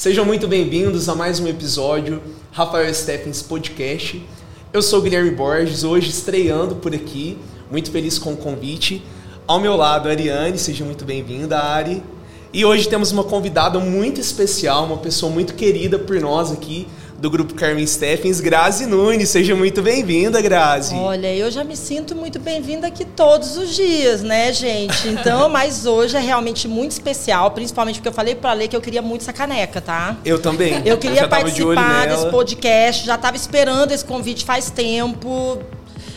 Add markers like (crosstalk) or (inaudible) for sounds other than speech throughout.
Sejam muito bem-vindos a mais um episódio Rafael Stephens Podcast. Eu sou Guilherme Borges, hoje estreando por aqui, muito feliz com o convite. Ao meu lado, Ariane, seja muito bem-vinda, Ari. E hoje temos uma convidada muito especial, uma pessoa muito querida por nós aqui, do grupo Carmen Steffens, Grazi Nunes. Seja muito bem-vinda, Grazi. Olha, eu já me sinto muito bem-vinda aqui todos os dias, né, gente? Então, (laughs) mas hoje é realmente muito especial, principalmente porque eu falei para ler que eu queria muito essa caneca, tá? Eu também. Eu queria eu participar de desse podcast, já estava esperando esse convite faz tempo.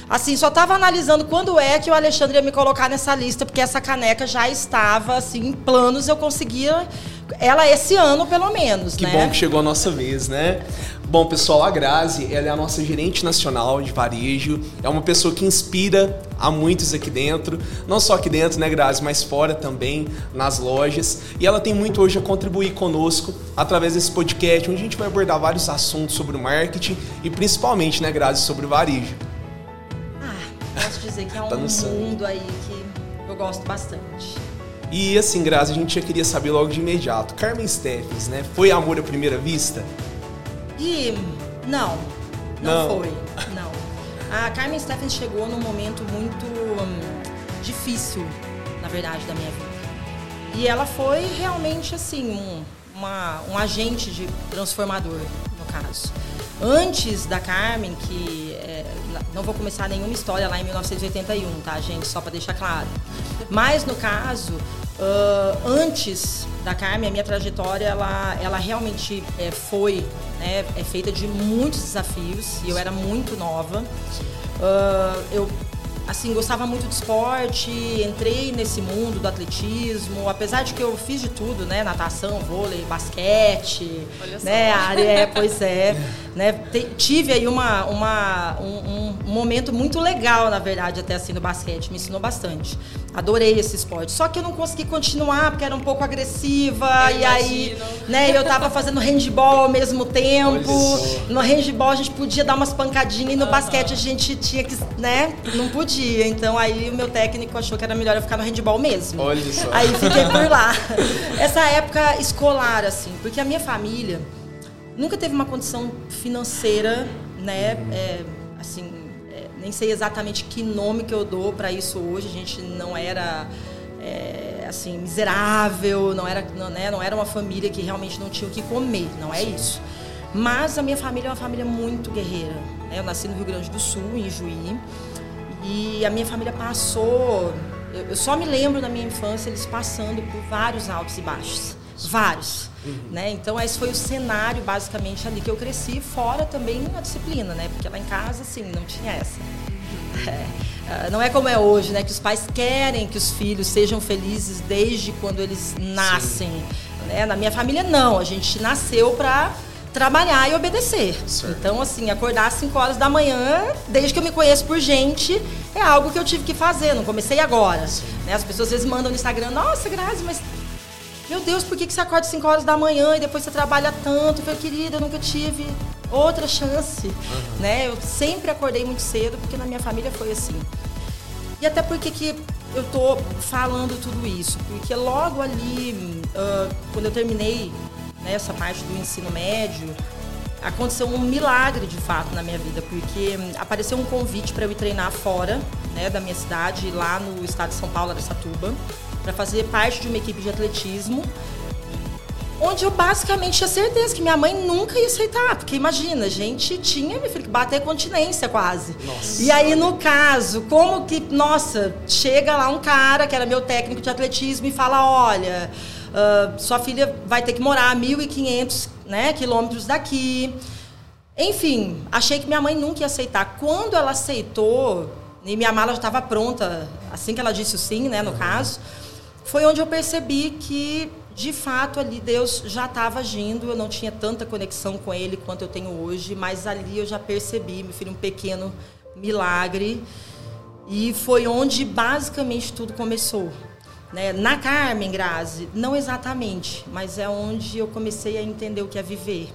Assim, só estava analisando quando é que o Alexandre ia me colocar nessa lista, porque essa caneca já estava assim em planos, eu conseguia ela esse ano pelo menos, que né? Que bom que chegou a nossa vez, né? Bom, pessoal, a Grazi, ela é a nossa gerente nacional de varejo, é uma pessoa que inspira a muitos aqui dentro, não só aqui dentro, né, Grazi, mas fora também, nas lojas. E ela tem muito hoje a contribuir conosco através desse podcast, onde a gente vai abordar vários assuntos sobre o marketing e principalmente, né, Grazi, sobre o varejo. Posso dizer que é (laughs) tá um mundo aí que eu gosto bastante. E assim, Grazi, a gente já queria saber logo de imediato. Carmen Steffens, né? Foi amor à primeira vista? E não, não, não. foi. Não. A Carmen Stephens chegou num momento muito hum, difícil, na verdade, da minha vida. E ela foi realmente assim, um, uma, um agente de transformador, no caso. Antes da Carmen, que é, não vou começar nenhuma história lá em 1981, tá, gente? Só para deixar claro. Mas no caso, Uh, antes da Carmen, a minha trajetória, ela, ela realmente é, foi né, é feita de muitos desafios e eu era muito nova. Uh, eu assim, gostava muito de esporte, entrei nesse mundo do atletismo, apesar de que eu fiz de tudo, né? Natação, vôlei, basquete, Olha né? Só. área, é, (laughs) pois é. né? Tive aí uma, uma, um, um, momento muito legal, na verdade, até assim, no basquete. Me ensinou bastante. Adorei esse esporte. Só que eu não consegui continuar, porque era um pouco agressiva. Eu e imagino. aí, né, eu tava fazendo handball ao mesmo tempo. No handball a gente podia dar umas pancadinhas e no basquete a gente tinha que, né? Não podia dia. Então aí o meu técnico achou que era melhor eu ficar no handball mesmo. Olha só. Aí fiquei por lá. (laughs) Essa época escolar, assim, porque a minha família nunca teve uma condição financeira, né? É, assim, é, nem sei exatamente que nome que eu dou para isso hoje. A gente não era. É, assim, miserável, não era, não, né, não era uma família que realmente não tinha o que comer, não é isso. Mas a minha família é uma família muito guerreira. Né? Eu nasci no Rio Grande do Sul, em Juí, e a minha família passou. Eu, só me lembro da minha infância eles passando por vários altos e baixos. Vários. Uhum. Né? Então, esse foi o cenário, basicamente, ali que eu cresci, fora também a disciplina, né? Porque lá em casa, assim, não tinha essa. Uhum. É, ah, não é como é hoje, né? Que os pais querem que os filhos sejam felizes desde quando eles nascem. Né? Na minha família, não. A gente nasceu para trabalhar e obedecer. Certo. Então, assim, acordar às 5 horas da manhã, desde que eu me conheço por gente, é algo que eu tive que fazer, não comecei agora. Né? As pessoas às vezes mandam no Instagram, nossa, Grazi, mas meu Deus, por que, que você acorda às 5 horas da manhã e depois você trabalha tanto? Eu falei, querida, eu nunca tive outra chance. Uhum. Né? Eu sempre acordei muito cedo, porque na minha família foi assim. E até porque que eu tô falando tudo isso? Porque logo ali, uh, quando eu terminei nessa parte do ensino médio, aconteceu um milagre de fato na minha vida, porque apareceu um convite para eu ir treinar fora né, da minha cidade, lá no estado de São Paulo, Aracatuba, para fazer parte de uma equipe de atletismo, onde eu basicamente tinha certeza que minha mãe nunca ia aceitar, porque imagina, a gente tinha, meu filho, que bater continência quase. Nossa. E aí, no caso, como que, nossa, chega lá um cara que era meu técnico de atletismo e fala, olha Uh, sua filha vai ter que morar a 1.500 né, quilômetros daqui. Enfim, achei que minha mãe nunca ia aceitar. Quando ela aceitou, e minha mala já estava pronta, assim que ela disse o sim, né, no uhum. caso, foi onde eu percebi que, de fato, ali Deus já estava agindo. Eu não tinha tanta conexão com Ele quanto eu tenho hoje, mas ali eu já percebi, meu filho, um pequeno milagre. E foi onde basicamente tudo começou. Né? Na Carmen Grazi, não exatamente, mas é onde eu comecei a entender o que é viver.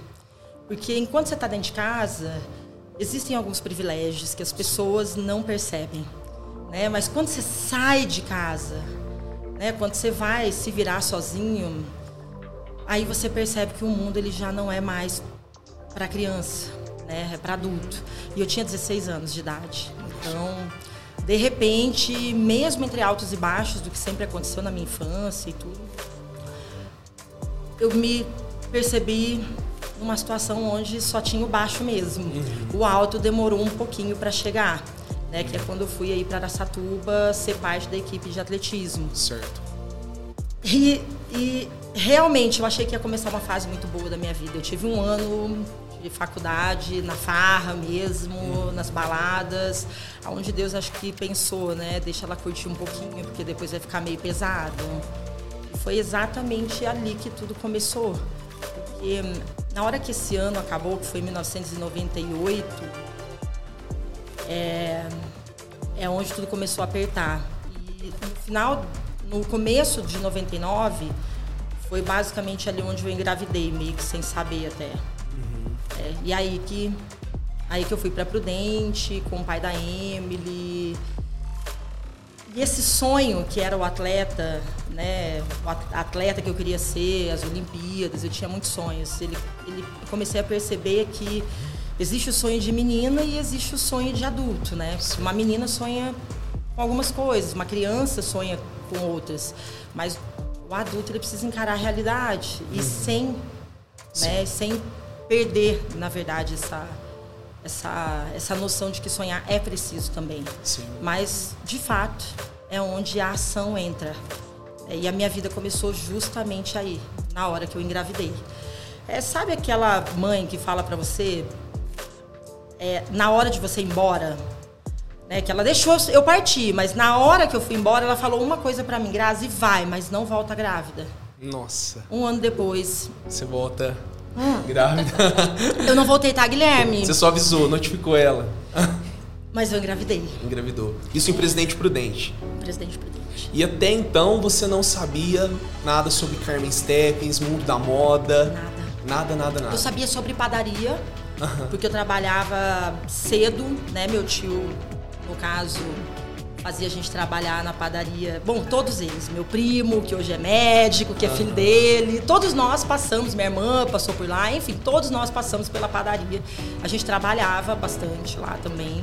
Porque enquanto você está dentro de casa, existem alguns privilégios que as pessoas não percebem. Né? Mas quando você sai de casa, né? quando você vai se virar sozinho, aí você percebe que o mundo ele já não é mais para criança, né? É para adulto. E eu tinha 16 anos de idade. Então, de repente, mesmo entre altos e baixos do que sempre aconteceu na minha infância e tudo, eu me percebi numa situação onde só tinha o baixo mesmo. Uhum. O alto demorou um pouquinho para chegar, né? Que é quando eu fui aí para Araçatuba ser parte da equipe de atletismo. Certo. E, e realmente eu achei que ia começar uma fase muito boa da minha vida. Eu tive um ano de faculdade, na farra mesmo, uhum. nas baladas, aonde Deus acho que pensou, né? Deixa ela curtir um pouquinho, porque depois vai ficar meio pesado. Foi exatamente ali que tudo começou. Porque na hora que esse ano acabou, que foi em 1998, é, é onde tudo começou a apertar. E no final, no começo de 99, foi basicamente ali onde eu engravidei, meio que sem saber até. É, e aí que, aí que eu fui para Prudente, com o pai da Emily. E esse sonho que era o atleta, né, o atleta que eu queria ser, as Olimpíadas, eu tinha muitos sonhos. Ele, ele comecei a perceber que existe o sonho de menina e existe o sonho de adulto, né? Uma menina sonha com algumas coisas, uma criança sonha com outras, mas o adulto ele precisa encarar a realidade e uhum. sem, né, sem perder, na verdade, essa essa, essa noção de que sonhar é preciso também. Sim. Mas, de fato, é onde a ação entra. E a minha vida começou justamente aí, na hora que eu engravidei. É, sabe aquela mãe que fala para você, é, na hora de você ir embora, né, que ela deixou eu partir, mas na hora que eu fui embora, ela falou uma coisa para mim, Grazi, vai, mas não volta grávida. Nossa. Um ano depois. Você volta Hum. Grávida. Eu não voltei, tá, Guilherme? Você só avisou, notificou ela. Mas eu engravidei. Engravidou. Isso em Presidente Prudente. Presidente Prudente. E até então você não sabia nada sobre Carmen Steppens, mundo da moda. Nada. Nada, nada, nada. Eu sabia sobre padaria, porque eu trabalhava cedo, né? Meu tio, no caso, fazia a gente trabalhar na padaria. Bom, todos eles. Meu primo, que hoje é médico, que é filho dele. Todos nós passamos, minha irmã passou por lá, enfim, todos nós passamos pela padaria. A gente trabalhava bastante lá também.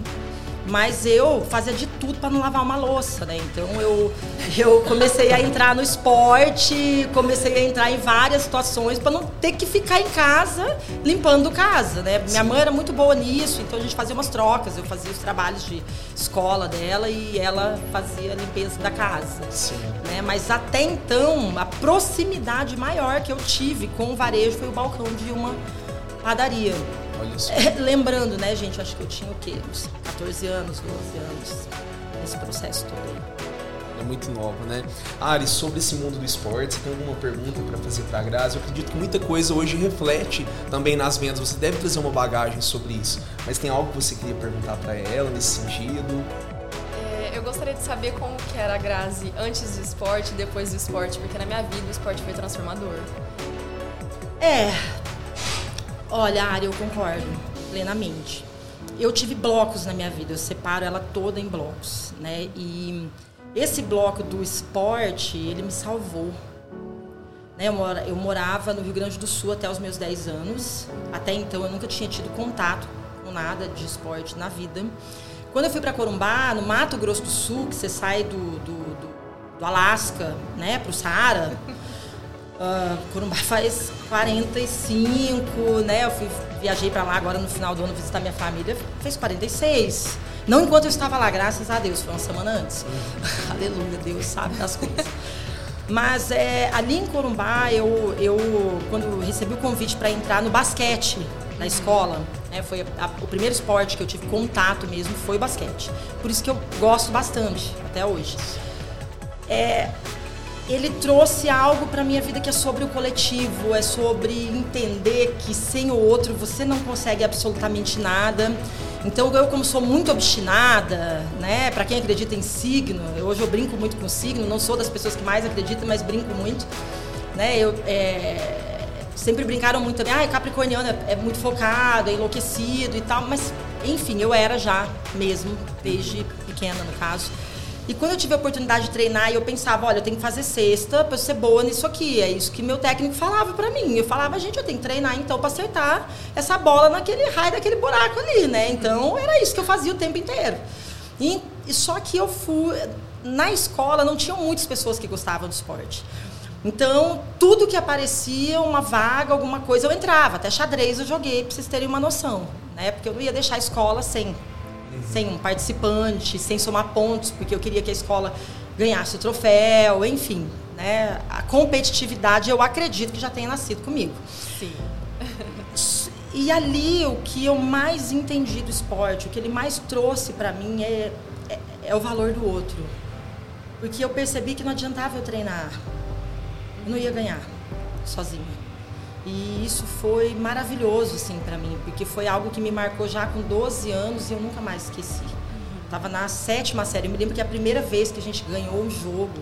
Mas eu fazia de tudo para não lavar uma louça, né? Então eu, eu comecei a entrar no esporte, comecei a entrar em várias situações para não ter que ficar em casa limpando casa, né? Minha mãe era muito boa nisso, então a gente fazia umas trocas. Eu fazia os trabalhos de escola dela e ela fazia a limpeza da casa. Sim. Né? Mas até então, a proximidade maior que eu tive com o varejo foi o balcão de uma padaria. É, lembrando, né, gente, acho que eu tinha o quê? Uns 14 anos, 12 anos, nesse processo todo aí. É muito nova, né? Ari, sobre esse mundo do esporte, você tem alguma pergunta para fazer para a Grazi? Eu acredito que muita coisa hoje reflete também nas vendas. Você deve trazer uma bagagem sobre isso. Mas tem algo que você queria perguntar para ela nesse sentido? É, eu gostaria de saber como que era a Grazi antes do esporte e depois do esporte, porque na minha vida o esporte foi transformador. É, Olha, Ari, eu concordo plenamente. Eu tive blocos na minha vida, eu separo ela toda em blocos, né? E esse bloco do esporte, ele me salvou. Né? Eu morava no Rio Grande do Sul até os meus 10 anos. Até então eu nunca tinha tido contato com nada de esporte na vida. Quando eu fui para Corumbá, no Mato Grosso do Sul, que você sai do, do, do, do Alasca né, para o Saara, Uh, Corumbá faz 45, né? Eu fui, viajei para lá agora no final do ano visitar minha família, fez 46. Não enquanto eu estava lá, graças a Deus, foi uma semana antes. (laughs) Aleluia, Deus sabe das coisas. Mas é, ali em Corumbá, eu, eu quando recebi o convite para entrar no basquete na escola, né, foi a, o primeiro esporte que eu tive contato mesmo foi o basquete. Por isso que eu gosto bastante até hoje. É, ele trouxe algo para minha vida que é sobre o coletivo, é sobre entender que sem o outro você não consegue absolutamente nada. Então eu como sou muito obstinada, né, para quem acredita em signo, eu, hoje eu brinco muito com signo, não sou das pessoas que mais acreditam, mas brinco muito, né? Eu é, sempre brincaram muito também, ah, Capricorniano é, é muito focado, é enlouquecido e tal, mas enfim, eu era já mesmo desde pequena no caso. E quando eu tive a oportunidade de treinar, eu pensava, olha, eu tenho que fazer sexta para ser boa nisso aqui. É isso que meu técnico falava para mim. Eu falava, gente, eu tenho que treinar então para acertar essa bola naquele raio daquele buraco ali, né? Então era isso que eu fazia o tempo inteiro. E, só que eu fui na escola não tinham muitas pessoas que gostavam do esporte. Então, tudo que aparecia, uma vaga, alguma coisa, eu entrava. Até xadrez eu joguei, para vocês terem uma noção. Né? Porque eu não ia deixar a escola sem sem um participante, sem somar pontos, porque eu queria que a escola ganhasse o troféu, enfim. Né? A competitividade eu acredito que já tenha nascido comigo. Sim. E ali o que eu mais entendi do esporte, o que ele mais trouxe para mim é, é, é, o valor do outro. Porque eu percebi que não adiantava eu treinar. Eu não ia ganhar sozinha. E isso foi maravilhoso, assim, para mim, porque foi algo que me marcou já com 12 anos e eu nunca mais esqueci. Tava na sétima série. Eu me lembro que a primeira vez que a gente ganhou um jogo,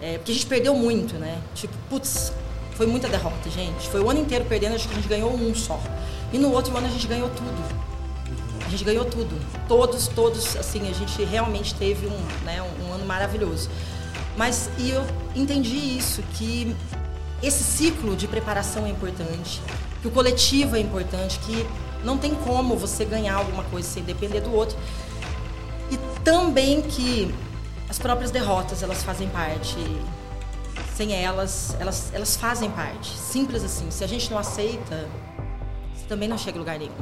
é, porque a gente perdeu muito, né? Tipo, putz, foi muita derrota, gente. Foi o ano inteiro perdendo, acho que a gente ganhou um só. E no outro ano a gente ganhou tudo. A gente ganhou tudo. Todos, todos, assim, a gente realmente teve um, né, um ano maravilhoso. Mas e eu entendi isso, que esse ciclo de preparação é importante, que o coletivo é importante, que não tem como você ganhar alguma coisa sem depender do outro. E também que as próprias derrotas, elas fazem parte. Sem elas, elas, elas fazem parte. Simples assim. Se a gente não aceita, você também não chega a lugar nenhum.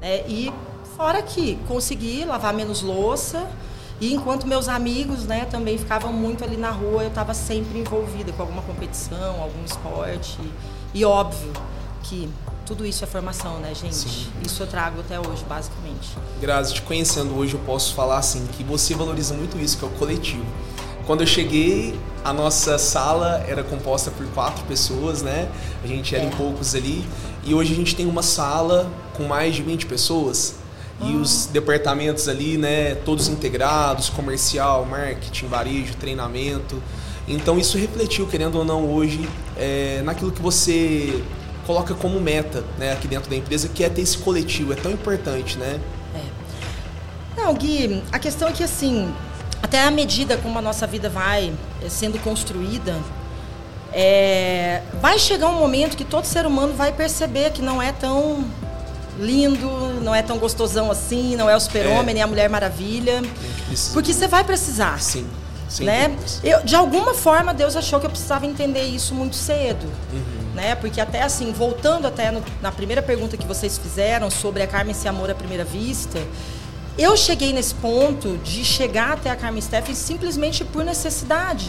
É, e fora que conseguir lavar menos louça, e enquanto meus amigos, né, também ficavam muito ali na rua, eu estava sempre envolvida com alguma competição, algum esporte. E óbvio que tudo isso é formação, né, gente? Sim. Isso eu trago até hoje, basicamente. Grazi, te conhecendo hoje, eu posso falar assim que você valoriza muito isso, que é o coletivo. Quando eu cheguei, a nossa sala era composta por quatro pessoas, né? A gente era é. em poucos ali. E hoje a gente tem uma sala com mais de 20 pessoas e os departamentos ali, né, todos integrados, comercial, marketing, varejo, treinamento. Então isso refletiu, querendo ou não, hoje é, naquilo que você coloca como meta, né, aqui dentro da empresa, que é ter esse coletivo, é tão importante, né? É. Não, Gui, a questão é que assim, até a medida como a nossa vida vai é, sendo construída, é, vai chegar um momento que todo ser humano vai perceber que não é tão lindo, não é tão gostosão assim, não é o super-homem, é. nem a Mulher Maravilha. Porque você vai precisar. Sim. Sim. Né? Eu, de alguma forma, Deus achou que eu precisava entender isso muito cedo. Uhum. Né? Porque até assim, voltando até no, na primeira pergunta que vocês fizeram sobre a Carmen se amor à primeira vista, eu cheguei nesse ponto de chegar até a Carmen Steffen simplesmente por necessidade.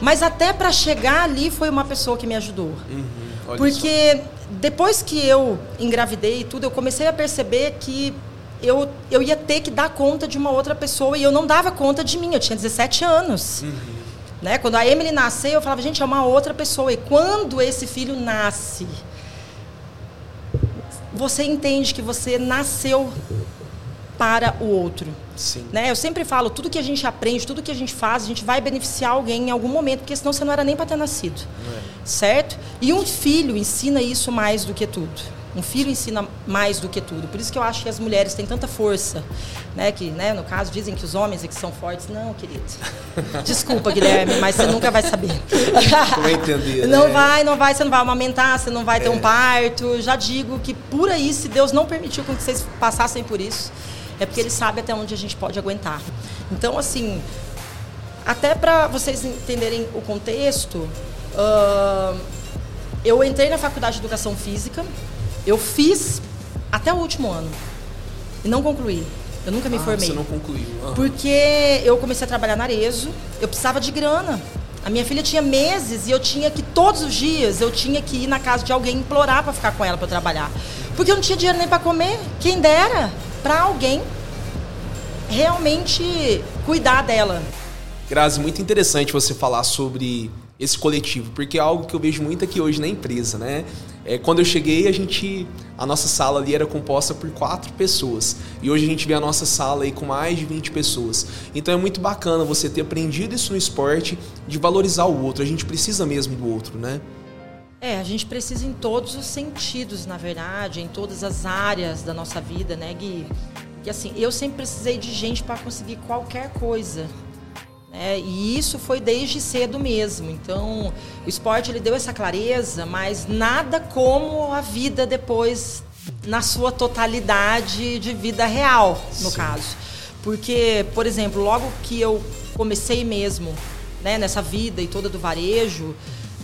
Mas até para chegar ali foi uma pessoa que me ajudou. Uhum. Porque só depois que eu engravidei e tudo, eu comecei a perceber que eu, eu ia ter que dar conta de uma outra pessoa e eu não dava conta de mim. Eu tinha 17 anos. Uhum. Né? Quando a Emily nasceu, eu falava, gente, é uma outra pessoa. E quando esse filho nasce, você entende que você nasceu para o outro. Sim. Né? Eu sempre falo, tudo que a gente aprende, tudo que a gente faz, a gente vai beneficiar alguém em algum momento, porque senão você não era nem para ter nascido. É. Certo? E um filho ensina isso mais do que tudo. Um filho ensina mais do que tudo. Por isso que eu acho que as mulheres têm tanta força, né? Que, né, no caso, dizem que os homens é que são fortes. Não, querido. Desculpa, Guilherme, mas você nunca vai saber. Entender, Não né? vai, não vai, você não vai amamentar, você não vai ter é. um parto. Já digo que por aí, se Deus não permitiu que vocês passassem por isso, é porque ele sabe até onde a gente pode aguentar. Então, assim, até para vocês entenderem o contexto, uh, eu entrei na faculdade de educação física, eu fiz até o último ano e não concluí. Eu nunca me ah, formei. Você não concluiu. Uhum. Porque eu comecei a trabalhar na Arezo, eu precisava de grana. A minha filha tinha meses e eu tinha que todos os dias eu tinha que ir na casa de alguém implorar para ficar com ela para trabalhar, porque eu não tinha dinheiro nem para comer. Quem dera para alguém realmente cuidar dela. Grazi, muito interessante você falar sobre esse coletivo, porque é algo que eu vejo muito aqui hoje na empresa, né? É, quando eu cheguei, a gente, a nossa sala ali era composta por quatro pessoas e hoje a gente vê a nossa sala aí com mais de 20 pessoas. Então é muito bacana você ter aprendido isso no esporte, de valorizar o outro. A gente precisa mesmo do outro, né? É, a gente precisa em todos os sentidos, na verdade, em todas as áreas da nossa vida, né, Gui? Porque assim, eu sempre precisei de gente para conseguir qualquer coisa. Né? E isso foi desde cedo mesmo. Então, o esporte ele deu essa clareza, mas nada como a vida depois na sua totalidade de vida real, no Sim. caso. Porque, por exemplo, logo que eu comecei mesmo né, nessa vida e toda do varejo,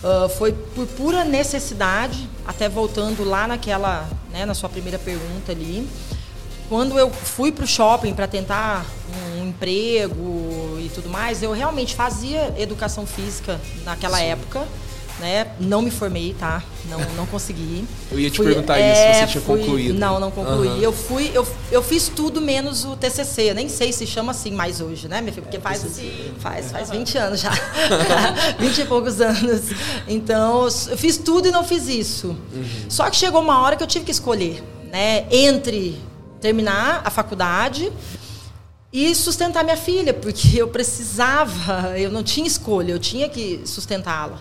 uh, foi por pura necessidade, até voltando lá naquela, né, na sua primeira pergunta ali. Quando eu fui para o shopping para tentar um emprego e tudo mais, eu realmente fazia educação física naquela Sim. época né? Não me formei, tá? Não, (laughs) não consegui. eu ia te fui, perguntar é, isso, se você tinha fui, concluído. Não, não concluí. Uhum. Eu fui, eu, eu fiz tudo menos o TCC. Nem sei se chama assim mais hoje, né, minha filha? Porque faz, faz, faz 20 anos já. (laughs) 20 e poucos anos. Então, eu fiz tudo e não fiz isso. Uhum. Só que chegou uma hora que eu tive que escolher, né? Entre terminar a faculdade e sustentar minha filha, porque eu precisava, eu não tinha escolha, eu tinha que sustentá-la.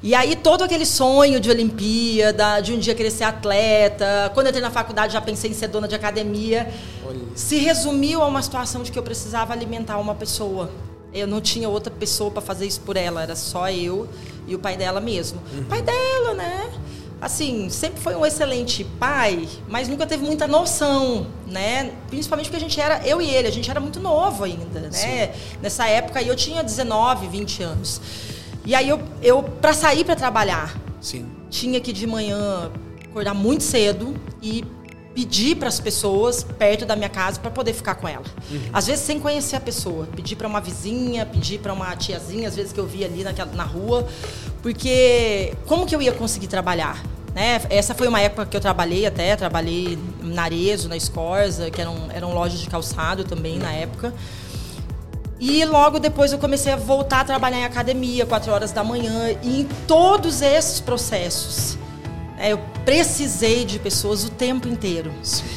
E aí todo aquele sonho de Olimpíada, de um dia querer ser atleta, quando eu entrei na faculdade já pensei em ser dona de academia, Olha. se resumiu a uma situação de que eu precisava alimentar uma pessoa. Eu não tinha outra pessoa para fazer isso por ela, era só eu e o pai dela mesmo. Uhum. Pai dela, né? Assim, sempre foi um excelente pai, mas nunca teve muita noção, né? Principalmente porque a gente era, eu e ele, a gente era muito novo ainda, né? Sim. Nessa época eu tinha 19, 20 anos. E aí eu, eu para sair para trabalhar, Sim. tinha que de manhã acordar muito cedo e pedir para as pessoas perto da minha casa para poder ficar com ela. Uhum. Às vezes sem conhecer a pessoa, pedir para uma vizinha, pedir para uma tiazinha, às vezes que eu via ali naquela, na rua, porque como que eu ia conseguir trabalhar? Né? Essa foi uma época que eu trabalhei até, trabalhei na Arezo, na Escorza, que eram, eram lojas de calçado também uhum. na época. E logo depois eu comecei a voltar a trabalhar em academia, 4 horas da manhã. E em todos esses processos, eu precisei de pessoas o tempo inteiro.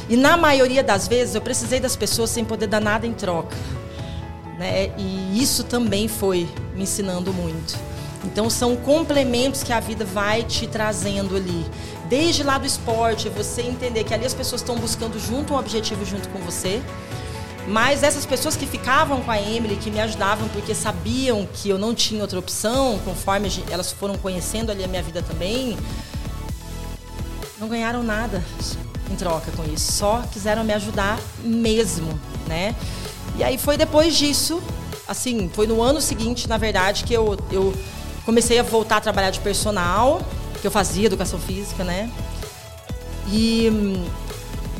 E na maioria das vezes eu precisei das pessoas sem poder dar nada em troca. Né? E isso também foi me ensinando muito. Então são complementos que a vida vai te trazendo ali. Desde lá do esporte, você entender que ali as pessoas estão buscando junto um objetivo junto com você. Mas essas pessoas que ficavam com a Emily, que me ajudavam porque sabiam que eu não tinha outra opção, conforme elas foram conhecendo ali a minha vida também, não ganharam nada em troca com isso. Só quiseram me ajudar mesmo, né? E aí foi depois disso, assim, foi no ano seguinte, na verdade, que eu, eu comecei a voltar a trabalhar de personal, que eu fazia educação física, né? E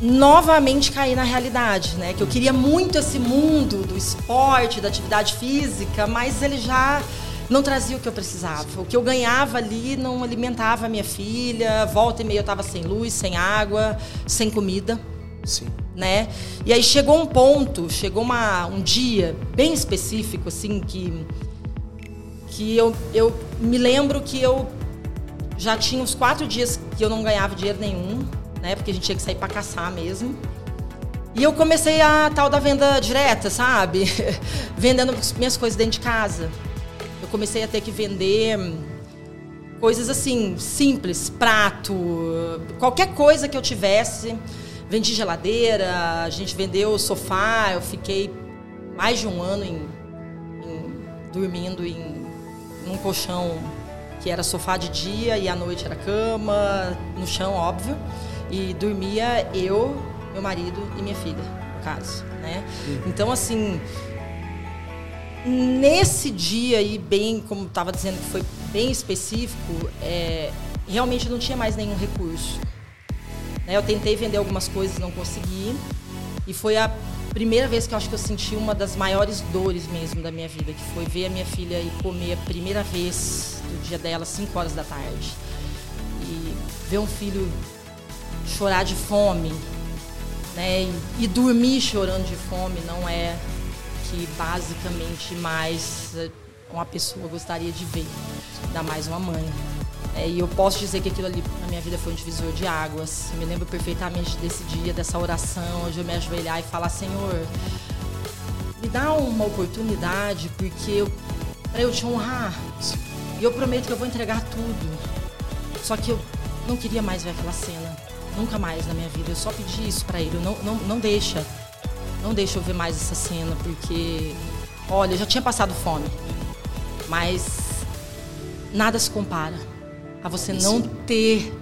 novamente cair na realidade, né? Que eu queria muito esse mundo do esporte, da atividade física, mas ele já não trazia o que eu precisava. O que eu ganhava ali não alimentava a minha filha. Volta e meia eu estava sem luz, sem água, sem comida. Sim. Né? E aí chegou um ponto, chegou uma, um dia bem específico, assim, que, que eu, eu me lembro que eu já tinha uns quatro dias que eu não ganhava dinheiro nenhum né? Porque a gente tinha que sair para caçar mesmo. E eu comecei a tal da venda direta, sabe? (laughs) Vendendo minhas coisas dentro de casa. Comecei a ter que vender coisas assim, simples, prato, qualquer coisa que eu tivesse. Vendi geladeira, a gente vendeu sofá, eu fiquei mais de um ano em, em, dormindo em um colchão que era sofá de dia e à noite era cama, no chão, óbvio. E dormia eu, meu marido e minha filha, no caso, né? Então, assim, nesse dia aí, bem, como estava dizendo que foi bem específico, é, realmente não tinha mais nenhum recurso. Né? Eu tentei vender algumas coisas, não consegui. E foi a primeira vez que eu acho que eu senti uma das maiores dores mesmo da minha vida, que foi ver a minha filha ir comer a primeira vez do dia dela, 5 horas da tarde. E ver um filho chorar de fome, né? E, e dormir chorando de fome não é que basicamente mais eh, uma pessoa gostaria de ver, ainda mais uma mãe. É, e eu posso dizer que aquilo ali na minha vida foi um divisor de águas. Eu me lembro perfeitamente desse dia, dessa oração, onde eu me ajoelhar e falar: Senhor, me dá uma oportunidade, porque eu, para eu te honrar. E eu prometo que eu vou entregar tudo. Só que eu não queria mais ver aquela cena. Nunca mais na minha vida. Eu só pedi isso para ele. Não, não, não deixa. Não deixa eu ver mais essa cena, porque, olha, eu já tinha passado fome, mas nada se compara a você não ter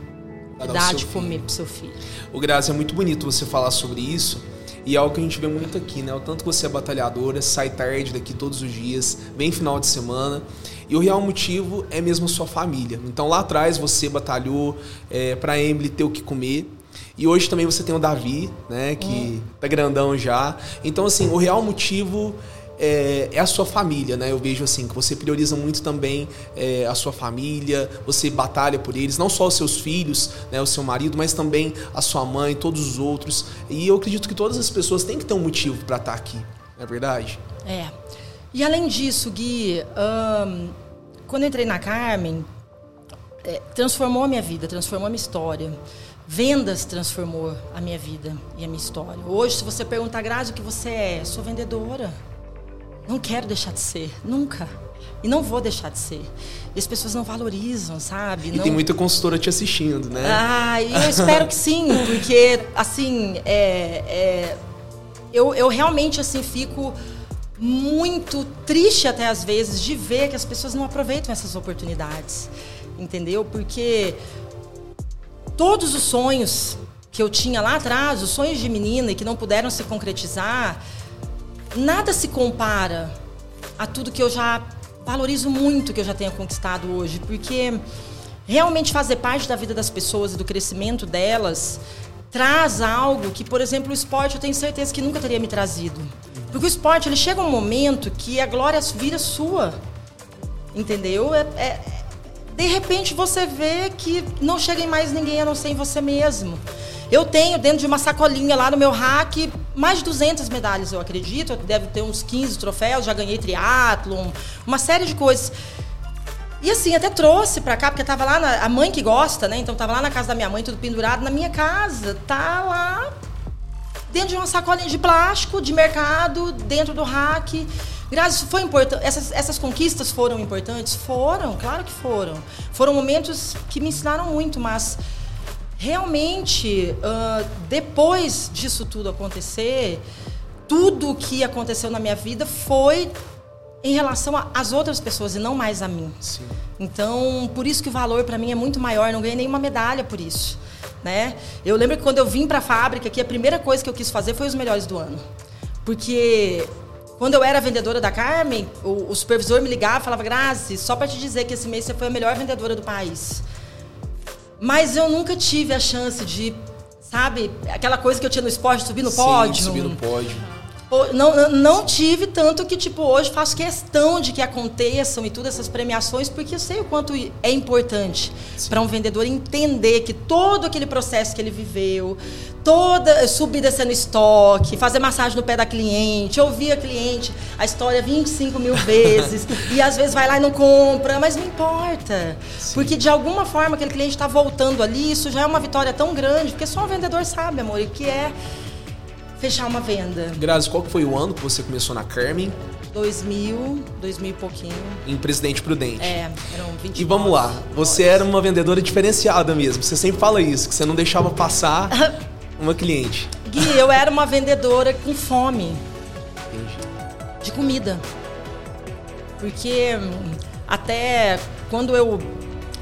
idade de comer pro seu filho. O Grazi, é muito bonito você falar sobre isso. E é algo que a gente vê muito aqui, né? O tanto que você é batalhadora, sai tarde daqui todos os dias, vem final de semana. E o real motivo é mesmo a sua família. Então lá atrás você batalhou é, para Emily ter o que comer. E hoje também você tem o Davi, né? Que é. tá grandão já. Então, assim, o real motivo é, é, a sua família, né? Eu vejo assim que você prioriza muito também é, a sua família, você batalha por eles, não só os seus filhos, né, o seu marido, mas também a sua mãe, todos os outros. E eu acredito que todas as pessoas têm que ter um motivo para estar tá aqui, não é verdade? É. E além disso, Gui, quando eu entrei na Carmen, é, transformou a minha vida, transformou a minha história. Vendas transformou a minha vida e a minha história. Hoje, se você perguntar, Grazi, o que você é? Sou vendedora. Não quero deixar de ser, nunca. E não vou deixar de ser. E as pessoas não valorizam, sabe? E não... tem muita consultora te assistindo, né? Ah, e eu espero que sim, (laughs) porque, assim, é, é, eu, eu realmente, assim, fico muito triste até às vezes de ver que as pessoas não aproveitam essas oportunidades, entendeu? Porque todos os sonhos que eu tinha lá atrás, os sonhos de menina e que não puderam se concretizar, nada se compara a tudo que eu já valorizo muito que eu já tenha conquistado hoje, porque realmente fazer parte da vida das pessoas e do crescimento delas traz algo que, por exemplo, o esporte eu tenho certeza que nunca teria me trazido. Porque o esporte, ele chega um momento que a glória vira sua. Entendeu? É, é, de repente você vê que não chega em mais ninguém a não ser em você mesmo. Eu tenho dentro de uma sacolinha lá no meu rack mais de 200 medalhas, eu acredito. Deve ter uns 15 troféus, já ganhei triatlon, uma série de coisas. E assim, até trouxe pra cá, porque tava lá, na, a mãe que gosta, né? Então tava lá na casa da minha mãe, tudo pendurado. Na minha casa, tá lá dentro de uma sacolinha de plástico, de mercado, dentro do rack. Graças, foi importante. Essas, essas conquistas foram importantes? Foram, claro que foram. Foram momentos que me ensinaram muito, mas realmente, uh, depois disso tudo acontecer, tudo o que aconteceu na minha vida foi em relação às outras pessoas e não mais a mim. Sim. Então, por isso que o valor para mim é muito maior. Não ganhei nenhuma medalha por isso, né? Eu lembro que quando eu vim para a fábrica, que a primeira coisa que eu quis fazer foi os melhores do ano, porque quando eu era vendedora da Carmen, o, o supervisor me ligava e falava: Grazi, só para te dizer que esse mês você foi a melhor vendedora do país. Mas eu nunca tive a chance de, sabe, aquela coisa que eu tinha no esporte, subir no Sim, pódio. subir no pódio. Não, não tive tanto que, tipo, hoje faço questão de que aconteçam e todas essas premiações, porque eu sei o quanto é importante para um vendedor entender que todo aquele processo que ele viveu, toda subir descendo estoque, fazer massagem no pé da cliente, ouvir a cliente a história 25 mil (laughs) vezes, e às vezes vai lá e não compra, mas não importa. Sim. Porque de alguma forma aquele cliente está voltando ali, isso já é uma vitória tão grande, porque só um vendedor sabe, amor, o que é fechar uma venda. Grazi, qual que foi o ano que você começou na Carmen? 2000, 2000 e pouquinho. Em Presidente Prudente. É, eram 20 E vamos lá, você era uma vendedora diferenciada mesmo. Você sempre fala isso, que você não deixava passar (laughs) uma cliente. Gui, eu era uma vendedora com fome. Entendi. De comida. Porque hum, até quando eu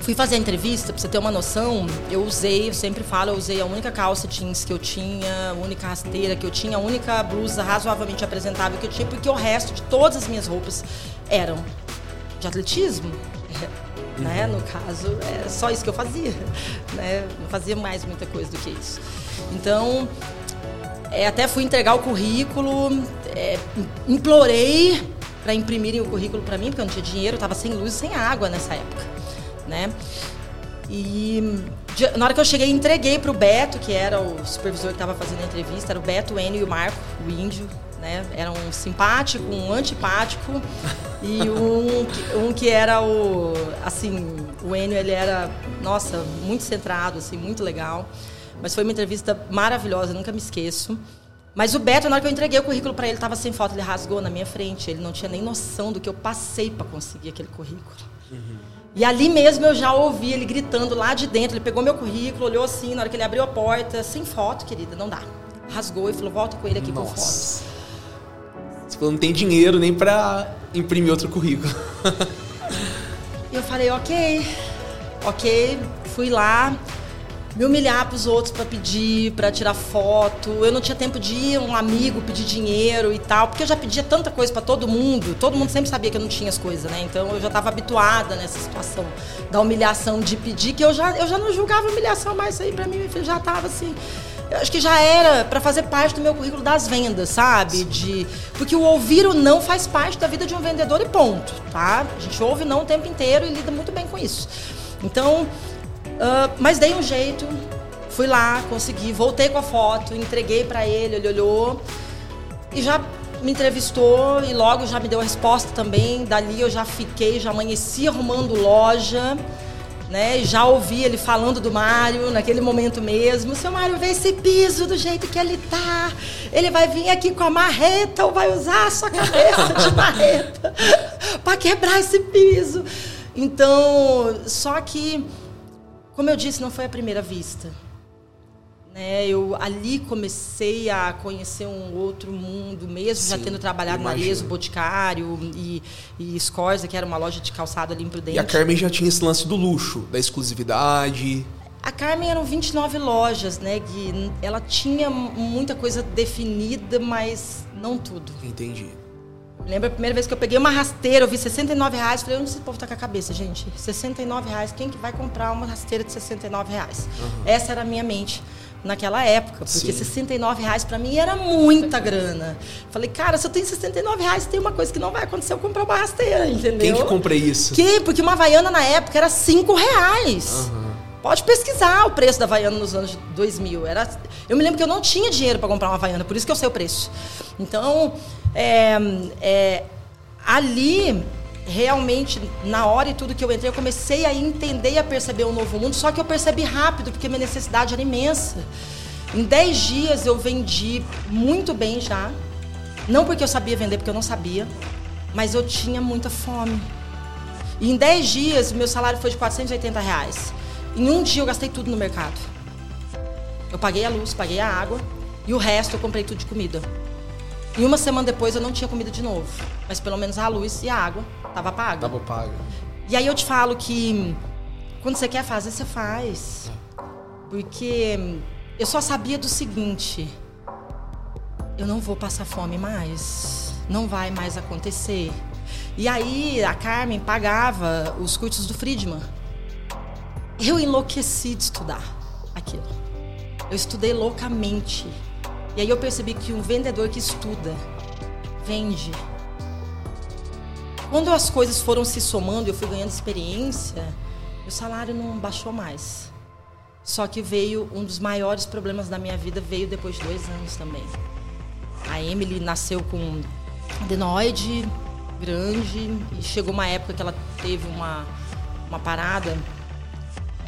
fui fazer a entrevista, pra você ter uma noção, eu usei, eu sempre falo, eu usei a única calça jeans que eu tinha, a única rasteira que eu tinha, a única blusa razoavelmente apresentável que eu tinha, porque o resto de todas as minhas roupas eram de atletismo. (laughs) Né? No caso, é só isso que eu fazia. (laughs) Né? Não fazia mais muita coisa do que isso. Então, é, até fui entregar o currículo, é, implorei para imprimirem o currículo para mim, porque eu não tinha dinheiro, eu estava sem luz e sem água nessa época né? E na hora que eu cheguei, entreguei para o Beto, que era o supervisor que estava fazendo a entrevista, era o Beto, o Enio e o Marco, o índio, né? Era um simpático, um antipático e um, um que era o, assim, o Enio, ele era, nossa, muito centrado, assim, muito legal. Mas foi uma entrevista maravilhosa, nunca me esqueço. Mas o Beto, na hora que eu entreguei o currículo para ele, estava sem foto, ele rasgou na minha frente. Ele não tinha nem noção do que eu passei para conseguir aquele currículo. Uhum. E ali mesmo eu já ouvi ele gritando lá de dentro. Ele pegou meu currículo, olhou assim, na hora que ele abriu a porta, sem foto, querida, não dá. rasgou e falou: volta com ele aqui com foto. Nossa. Você falou, não tem dinheiro nem pra imprimir outro currículo. E eu falei: ok, ok, fui lá. Me humilhar pros outros pra pedir, pra tirar foto. Eu não tinha tempo de ir um amigo pedir dinheiro e tal, porque eu já pedia tanta coisa pra todo mundo. Todo mundo sempre sabia que eu não tinha as coisas, né? Então eu já tava habituada nessa situação da humilhação de pedir, que eu já, eu já não julgava humilhação mais. Isso aí pra mim já tava assim. Eu acho que já era pra fazer parte do meu currículo das vendas, sabe? De porque o ouvir o não faz parte da vida de um vendedor e ponto, tá? A gente ouve não o tempo inteiro e lida muito bem com isso. Então, ah, mas dei um jeito, fui lá, consegui, voltei com a foto, entreguei pra ele, ele olhou e já me entrevistou e logo já me deu a resposta também. Dali eu já fiquei, já amanheci arrumando loja, né? E já ouvi ele falando do Mário naquele momento mesmo. Seu Mário, vê esse piso do jeito que ele tá. Ele vai vir aqui com a marreta ou vai usar a sua cabeça de (laughs) marreta para quebrar esse piso. Então, só que como eu disse, não foi a primeira vista. Né? Eu ali comecei a conhecer um outro mundo, mesmo Sim, já tendo trabalhado na imagino. Arezzo, Boticário e, e Scorza, que era uma loja de calçado ali em Prudente. E a Carmen já tinha esse lance do luxo, da exclusividade. A Carmen eram 29 lojas, né, Gui? Ela tinha muita coisa definida, mas não tudo. Entendi. Lembra a primeira vez que eu peguei uma rasteira, eu vi 69 reais, falei, onde esse povo tá com a cabeça, gente? 69 reais, quem que vai comprar uma rasteira de 69 reais? Essa era a minha mente naquela época, porque Sim. 69 reais para mim era muita grana. Falei, cara, se eu tenho 69 reais, tem uma coisa que não vai acontecer, eu comprar uma rasteira, entendeu? Quem que compra isso? Que? Porque uma Havaiana na época era 5 reais. Pode pesquisar o preço da Havaiana nos anos 2000. Era, eu me lembro que eu não tinha dinheiro para comprar uma Havaiana, por isso que eu sei o preço. Então, é, é, ali, realmente, na hora e tudo que eu entrei, eu comecei a entender e a perceber um novo mundo, só que eu percebi rápido, porque minha necessidade era imensa. Em 10 dias eu vendi muito bem já. Não porque eu sabia vender, porque eu não sabia, mas eu tinha muita fome. E em 10 dias, meu salário foi de 480 reais. Em um dia eu gastei tudo no mercado. Eu paguei a luz, paguei a água e o resto eu comprei tudo de comida. E uma semana depois eu não tinha comida de novo. Mas pelo menos a luz e a água tava paga. Tava paga. E aí eu te falo que quando você quer fazer, você faz. Porque eu só sabia do seguinte: eu não vou passar fome mais. Não vai mais acontecer. E aí a Carmen pagava os cursos do Friedman. Eu enlouqueci de estudar aquilo. Eu estudei loucamente. E aí eu percebi que um vendedor que estuda vende. Quando as coisas foram se somando, eu fui ganhando experiência, o salário não baixou mais. Só que veio um dos maiores problemas da minha vida veio depois de dois anos também. A Emily nasceu com adenoide grande e chegou uma época que ela teve uma, uma parada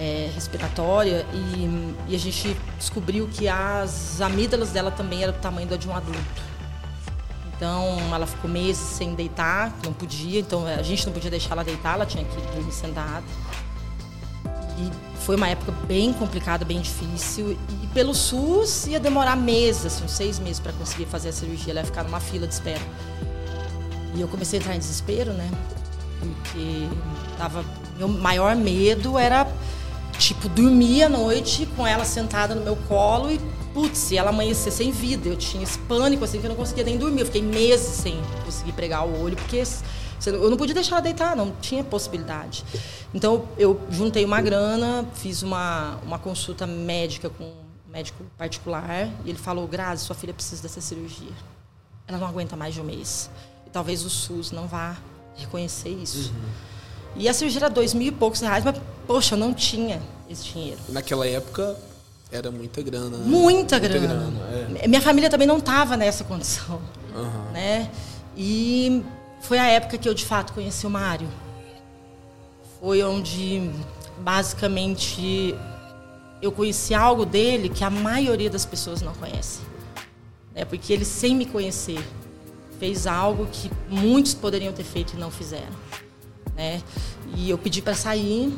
é, respiratória e, e a gente descobriu que as amígdalas dela também eram do tamanho da de um adulto. Então ela ficou meses sem deitar, não podia, então a gente não podia deixar ela deitar, ela tinha que dormir sentada. E foi uma época bem complicada, bem difícil. E pelo SUS ia demorar meses, assim, uns seis meses para conseguir fazer a cirurgia, ela ia ficar numa fila de espera. E eu comecei a entrar em desespero, né? Porque tava, meu maior medo era tipo dormir à noite com ela sentada no meu colo e putz, ela amanhecer sem vida. Eu tinha esse pânico assim que eu não conseguia nem dormir. Eu fiquei meses sem conseguir pregar o olho porque eu não podia deixar ela deitar, não tinha possibilidade. Então eu juntei uma grana, fiz uma, uma consulta médica com um médico particular e ele falou: Grazi, sua filha precisa dessa cirurgia. Ela não aguenta mais de um mês. E talvez o SUS não vá reconhecer isso. E a cirurgia era dois mil e poucos reais, mas, poxa, eu não tinha esse dinheiro. Naquela época era muita grana. né? Muita grana. é. Minha família também não estava nessa condição, Aham. né? E foi a época que eu de fato conheci o Mário. Foi onde basicamente eu conheci algo dele que a maioria das pessoas não conhece, né? Porque ele sem me conhecer fez algo que muitos poderiam ter feito e não fizeram, né? E eu pedi para sair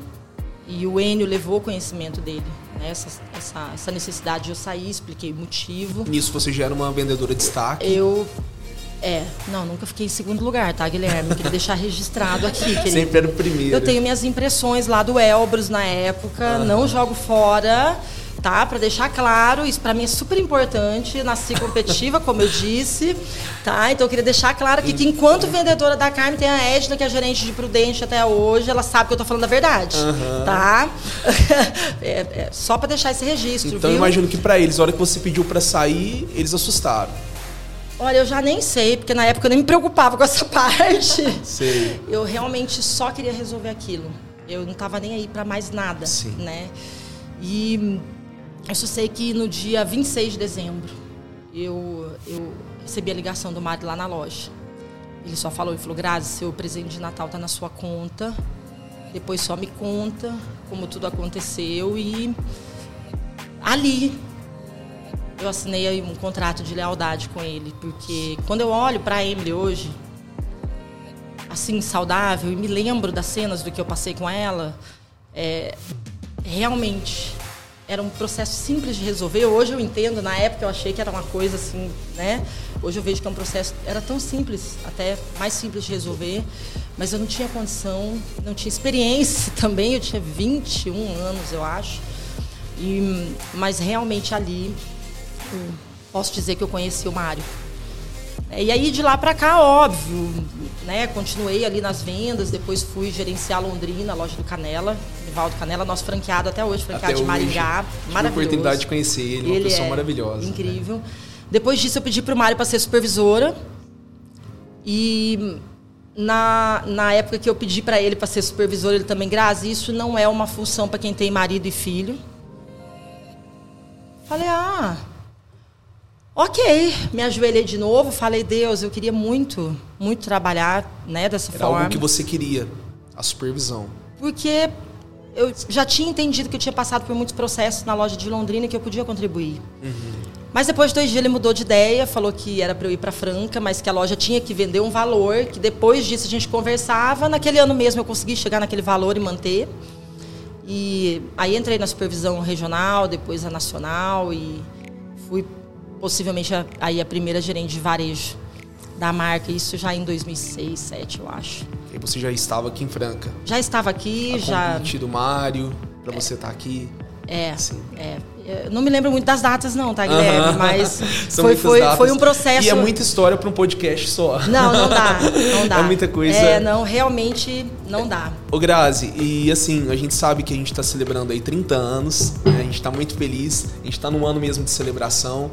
e o Enio levou o conhecimento dele, né, essa, essa, essa necessidade de eu sair, expliquei o motivo. Nisso você já era uma vendedora de destaque? Eu é, não, nunca fiquei em segundo lugar, tá, Guilherme? Queria deixar registrado aqui. (laughs) Querido. Sempre era o primeiro. Eu tenho minhas impressões lá do Elbrus na época, uhum. não jogo fora, tá? Para deixar claro, isso para mim é super importante. Nasci competitiva, como eu disse, tá? Então eu queria deixar claro aqui que enquanto vendedora da carne tem a Edna, que é gerente de Prudente até hoje, ela sabe que eu tô falando a verdade, uhum. tá? (laughs) é, é, só para deixar esse registro. Então viu? eu imagino que para eles, a hora que você pediu para sair, eles assustaram. Olha, eu já nem sei, porque na época eu nem me preocupava com essa (laughs) parte. Sei. Eu realmente só queria resolver aquilo. Eu não estava nem aí para mais nada, Sim. né? E eu só sei que no dia 26 de dezembro eu, eu recebi a ligação do Mário lá na loja. Ele só falou, ele falou, Grazi, seu presente de Natal tá na sua conta. Depois só me conta como tudo aconteceu e ali eu assinei um contrato de lealdade com ele, porque quando eu olho para Emily hoje, assim, saudável, e me lembro das cenas do que eu passei com ela, é, realmente era um processo simples de resolver. Hoje eu entendo, na época eu achei que era uma coisa assim, né? Hoje eu vejo que é um processo, era tão simples, até mais simples de resolver, mas eu não tinha condição, não tinha experiência (laughs) também, eu tinha 21 anos, eu acho. E, mas realmente ali posso dizer que eu conheci o Mário. E aí de lá para cá, óbvio, né? Continuei ali nas vendas, depois fui gerenciar Londrina, a loja do Canela, Nivaldo Canela, nosso franqueado até hoje, franqueado até de Maringá. Tive maravilhoso. a oportunidade de conhecer ele, uma ele pessoa é maravilhosa. Incrível. Né? Depois disso eu pedi para o Mário para ser supervisora. E na, na época que eu pedi para ele para ser supervisor, ele também, Grazi, isso não é uma função para quem tem marido e filho. Falei, ah, Ok, me ajoelhei de novo, falei, Deus, eu queria muito, muito trabalhar né, dessa Era forma. algo que você queria, a supervisão. Porque eu já tinha entendido que eu tinha passado por muitos processos na loja de Londrina e que eu podia contribuir. Uhum. Mas depois de dois dias ele mudou de ideia, falou que era para eu ir para Franca, mas que a loja tinha que vender um valor, que depois disso a gente conversava. Naquele ano mesmo eu consegui chegar naquele valor e manter. E aí entrei na supervisão regional, depois a nacional e fui possivelmente a, aí a primeira gerente de varejo da marca, isso já em 2006, 2007, eu acho. E você já estava aqui em Franca? Já estava aqui, a já. do Mário, para você estar tá aqui. É, Sim. é. Eu não me lembro muito das datas, não, tá, Guilherme? Uh -huh. Mas (laughs) foi, foi, foi um processo. E é muita história para um podcast só. Não, não dá. (laughs) Não dá. É muita coisa. É, não, realmente não dá. Ô, Grazi, e assim, a gente sabe que a gente está celebrando aí 30 anos, né? a gente está muito feliz, a gente está num ano mesmo de celebração.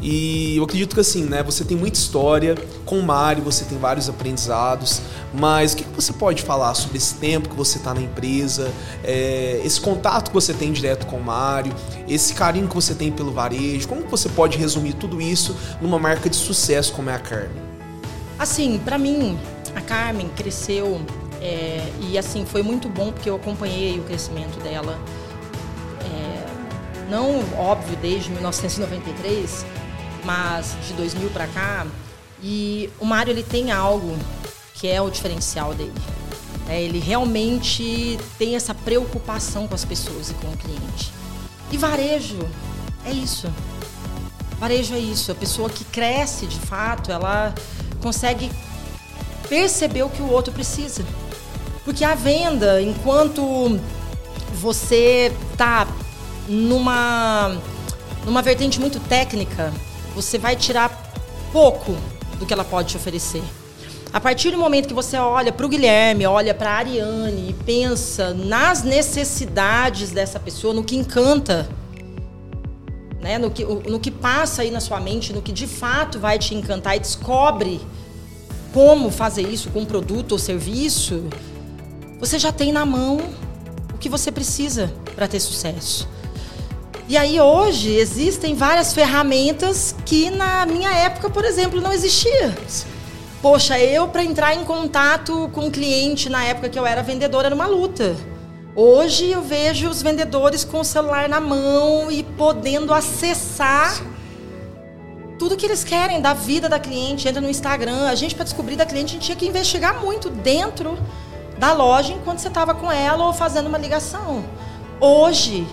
E eu acredito que assim, né, você tem muita história com o Mário, você tem vários aprendizados, mas o que, você pode falar sobre esse tempo que você está na empresa, é, esse contato que você tem direto com o Mário, esse carinho que você tem pelo varejo, como que você pode resumir tudo isso numa marca de sucesso como é a Carmen? Assim, para mim, a Carmen cresceu é, e assim foi muito bom porque eu acompanhei o crescimento dela. É, não óbvio desde 1993, mas de 2000 para cá. E o Mário ele tem algo que é o diferencial dele. É, ele realmente tem essa preocupação com as pessoas e com o cliente. E varejo é isso. Varejo é isso. A pessoa que cresce de fato, ela consegue perceber o que o outro precisa. Porque a venda, enquanto você está numa, numa vertente muito técnica, você vai tirar pouco do que ela pode te oferecer. A partir do momento que você olha para o Guilherme, olha para a Ariane e pensa nas necessidades dessa pessoa, no que encanta, né? no, que, no que passa aí na sua mente, no que de fato vai te encantar e descobre como fazer isso com um produto ou serviço, você já tem na mão o que você precisa para ter sucesso. E aí hoje existem várias ferramentas que na minha época, por exemplo, não existia. Poxa, eu para entrar em contato com o cliente na época que eu era vendedora era uma luta. Hoje eu vejo os vendedores com o celular na mão e podendo acessar tudo que eles querem da vida da cliente, entra no Instagram. A gente para descobrir da cliente a gente tinha que investigar muito dentro da loja enquanto você estava com ela ou fazendo uma ligação. Hoje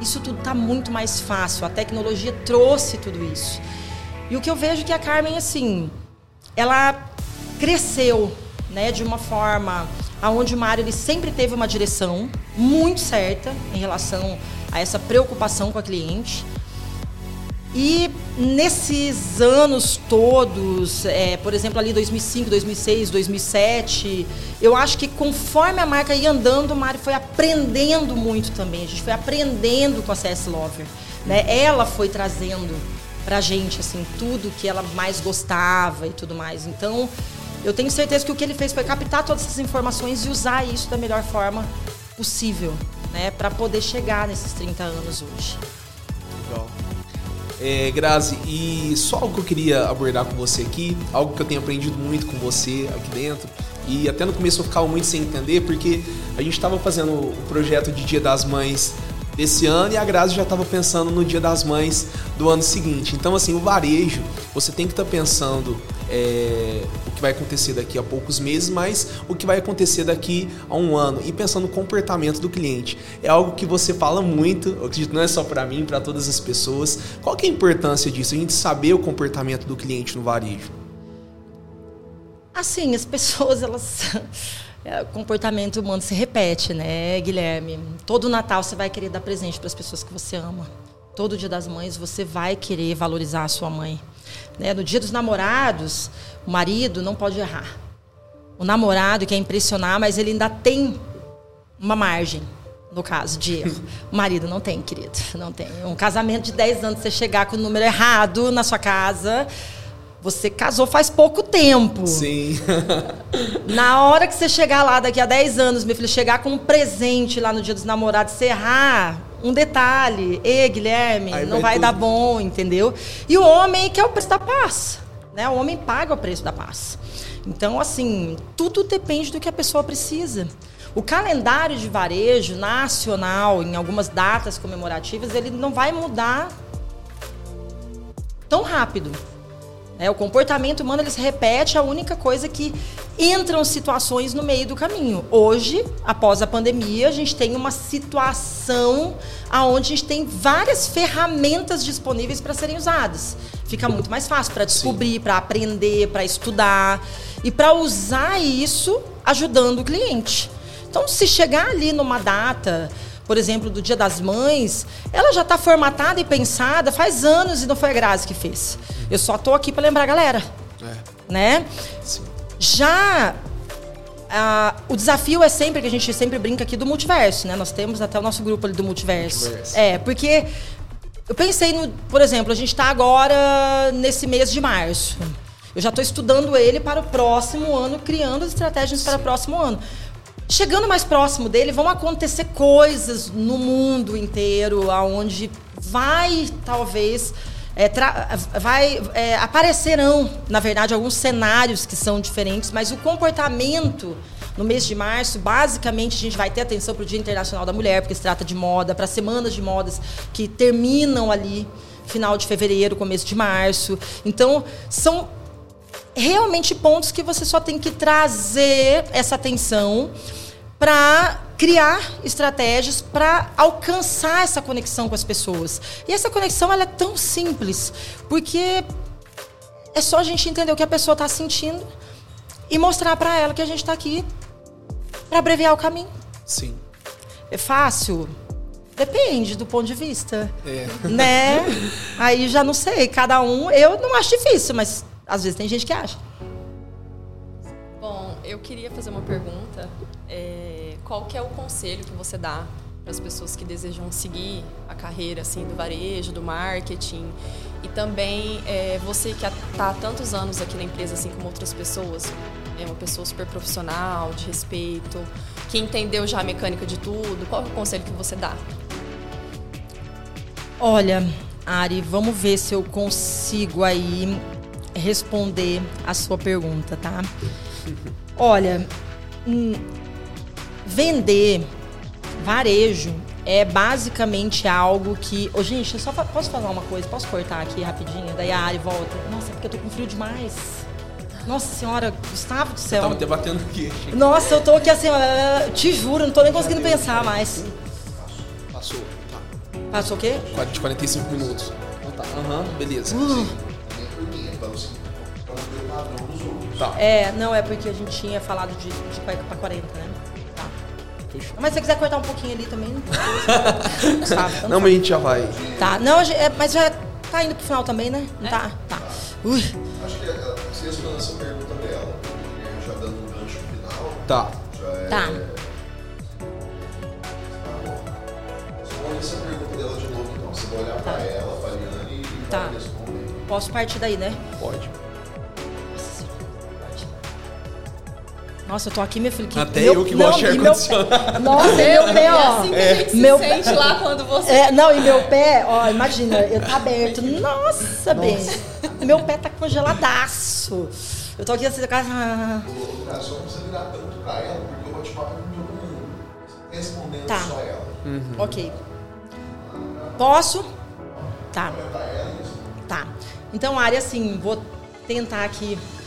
isso tudo está muito mais fácil. A tecnologia trouxe tudo isso. E o que eu vejo é que a Carmen, assim, ela cresceu, né, de uma forma aonde o Mário ele sempre teve uma direção muito certa em relação a essa preocupação com a cliente. E nesses anos todos, é, por exemplo, ali 2005, 2006, 2007, eu acho que conforme a marca ia andando, o Mário foi aprendendo muito também. A gente foi aprendendo com a CS Lover. Né? Ela foi trazendo pra gente, assim, tudo que ela mais gostava e tudo mais. Então, eu tenho certeza que o que ele fez foi captar todas essas informações e usar isso da melhor forma possível, né? Para poder chegar nesses 30 anos hoje. Legal. É, Grazi, e só algo que eu queria abordar com você aqui, algo que eu tenho aprendido muito com você aqui dentro, e até no começo eu ficava muito sem entender, porque a gente estava fazendo o projeto de Dia das Mães desse ano e a Grazi já estava pensando no Dia das Mães do ano seguinte. Então, assim, o varejo, você tem que estar tá pensando é, o que vai acontecer daqui a poucos meses, mas o que vai acontecer daqui a um ano e pensando no comportamento do cliente. É algo que você fala muito, eu acredito não é só para mim, para todas as pessoas. Qual que é a importância disso? A gente saber o comportamento do cliente no varejo. Assim, as pessoas elas o comportamento humano se repete, né, Guilherme? Todo Natal você vai querer dar presente para as pessoas que você ama. Todo Dia das Mães você vai querer valorizar a sua mãe. Né? No dia dos namorados, o marido não pode errar. O namorado quer impressionar, mas ele ainda tem uma margem, no caso de erro. O marido não tem, querido. Não tem. Um casamento de 10 anos, você chegar com o número errado na sua casa, você casou faz pouco tempo. Sim. (laughs) Na hora que você chegar lá, daqui a 10 anos, meu filho, chegar com um presente lá no dia dos namorados, você errar um detalhe. E Guilherme, Aí não vai, vai dar bom, entendeu? E o homem que é o preço da paz. Né? O homem paga o preço da paz. Então, assim, tudo depende do que a pessoa precisa. O calendário de varejo nacional, em algumas datas comemorativas, ele não vai mudar tão rápido. É, o comportamento humano ele se repete, a única coisa que entram situações no meio do caminho. Hoje, após a pandemia, a gente tem uma situação onde a gente tem várias ferramentas disponíveis para serem usadas. Fica muito mais fácil para descobrir, para aprender, para estudar e para usar isso ajudando o cliente. Então, se chegar ali numa data por exemplo, do Dia das Mães, ela já está formatada e pensada faz anos e não foi a Grazi que fez. Eu só estou aqui para lembrar a galera. É. Né? Sim. Já o desafio é sempre que a gente sempre brinca aqui do multiverso, né? Nós temos até o nosso grupo ali do multiverso. multiverso. É, porque eu pensei no, por exemplo, a gente está agora nesse mês de março. Eu já estou estudando ele para o próximo ano, criando as estratégias Sim. para o próximo ano chegando mais próximo dele, vão acontecer coisas no mundo inteiro, aonde vai talvez é, vai é, aparecerão, na verdade, alguns cenários que são diferentes, mas o comportamento no mês de março, basicamente, a gente vai ter atenção para o Dia Internacional da Mulher, porque se trata de moda, para semanas de modas que terminam ali final de fevereiro, começo de março. Então, são realmente pontos que você só tem que trazer essa atenção para criar estratégias para alcançar essa conexão com as pessoas. E essa conexão ela é tão simples, porque é só a gente entender o que a pessoa está sentindo e mostrar para ela que a gente está aqui para abreviar o caminho. Sim. É fácil? Depende do ponto de vista. É. Né? (laughs) Aí já não sei, cada um. Eu não acho difícil, mas às vezes tem gente que acha. Bom, eu queria fazer uma pergunta. É, qual que é o conselho que você dá para as pessoas que desejam seguir a carreira assim do varejo, do marketing e também é, você que está há tantos anos aqui na empresa, assim como outras pessoas, é uma pessoa super profissional, de respeito, que entendeu já a mecânica de tudo. Qual é o conselho que você dá? Olha, Ari, vamos ver se eu consigo aí responder a sua pergunta, tá? Olha, hum, vender varejo é basicamente algo que. Ô, gente, eu só posso falar uma coisa? Posso cortar aqui rapidinho? Daí a Ari volta. Nossa, é porque eu tô com frio demais. Nossa senhora, Gustavo do céu. Tava debatendo aqui. Nossa, eu tô aqui assim, te juro, não tô nem conseguindo pensar mais. Passou, tá. Passou o quê? De 45 minutos. Então tá, aham, beleza. Uh. Tá. É, não, é porque a gente tinha falado de, de pra pra 40, né? Tá. Fechou. Mas se você quiser cortar um pouquinho ali também. (laughs) sabe, tanto Não, mas a gente já vai. Tá, não, é, mas já tá indo pro final também, né? Não tá? Tá. Ui, Acho que ela- você respondendo essa pergunta dela, já dando um gancho final, Tá. já é. tá. Tá bom. Responde essa pergunta dela de novo, então. Você vai olhar Tá. pra ela, pra Liane, e Tá. vai responder. Posso partir daí, né? Pode. Nossa, eu tô aqui, meu filho. Que Até meu, eu que gosto de meu ar-condicionado. pé- Nossa, e meu pé, É ó. assim que a gente Meu se pé- sente lá quando você. É, não, e meu pé, ó, imagina, eu tá aberto. Nossa, bem. Meu pé tá congeladaço. Eu tô aqui assim, casa. Ô, Cara, só não precisa virar tanto pra ela, porque o bate-papo é com todo mundo. Respondendo Tá. só ela. Ok. Posso? Tá. E. Tá. Então, Ari, assim, vou tentar aqui ah,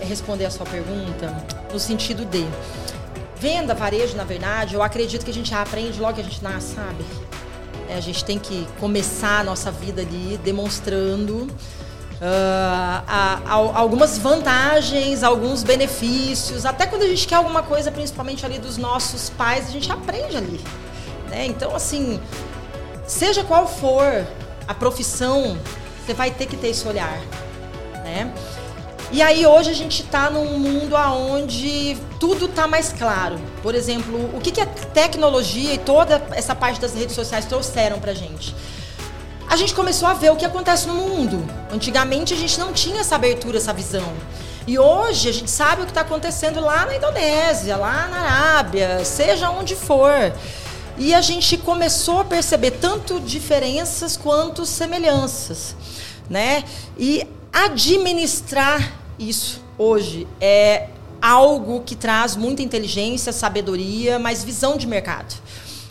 responder a sua pergunta no sentido de venda, varejo, na verdade, eu acredito que a gente aprende logo que a gente nasce, sabe? É, a gente tem que começar a nossa vida ali demonstrando ah, a- a- algumas vantagens, alguns benefícios. Até quando a gente quer alguma coisa, principalmente ali dos nossos pais, a gente aprende ali. Né? Então, assim, seja qual for a profissão, você vai ter que ter esse olhar, né? E aí hoje a gente está num mundo aonde tudo está mais claro. Por exemplo, o que, que a tecnologia e toda essa parte das redes sociais trouxeram pra gente? A gente começou a ver o que acontece no mundo. Antigamente a gente não tinha essa abertura, essa visão. E hoje a gente sabe o que está acontecendo lá na Indonésia, lá na Arábia, seja onde for. E a gente começou a perceber tanto diferenças quanto semelhanças, né? E administrar isso hoje é algo que traz muita inteligência, sabedoria, mas visão de mercado.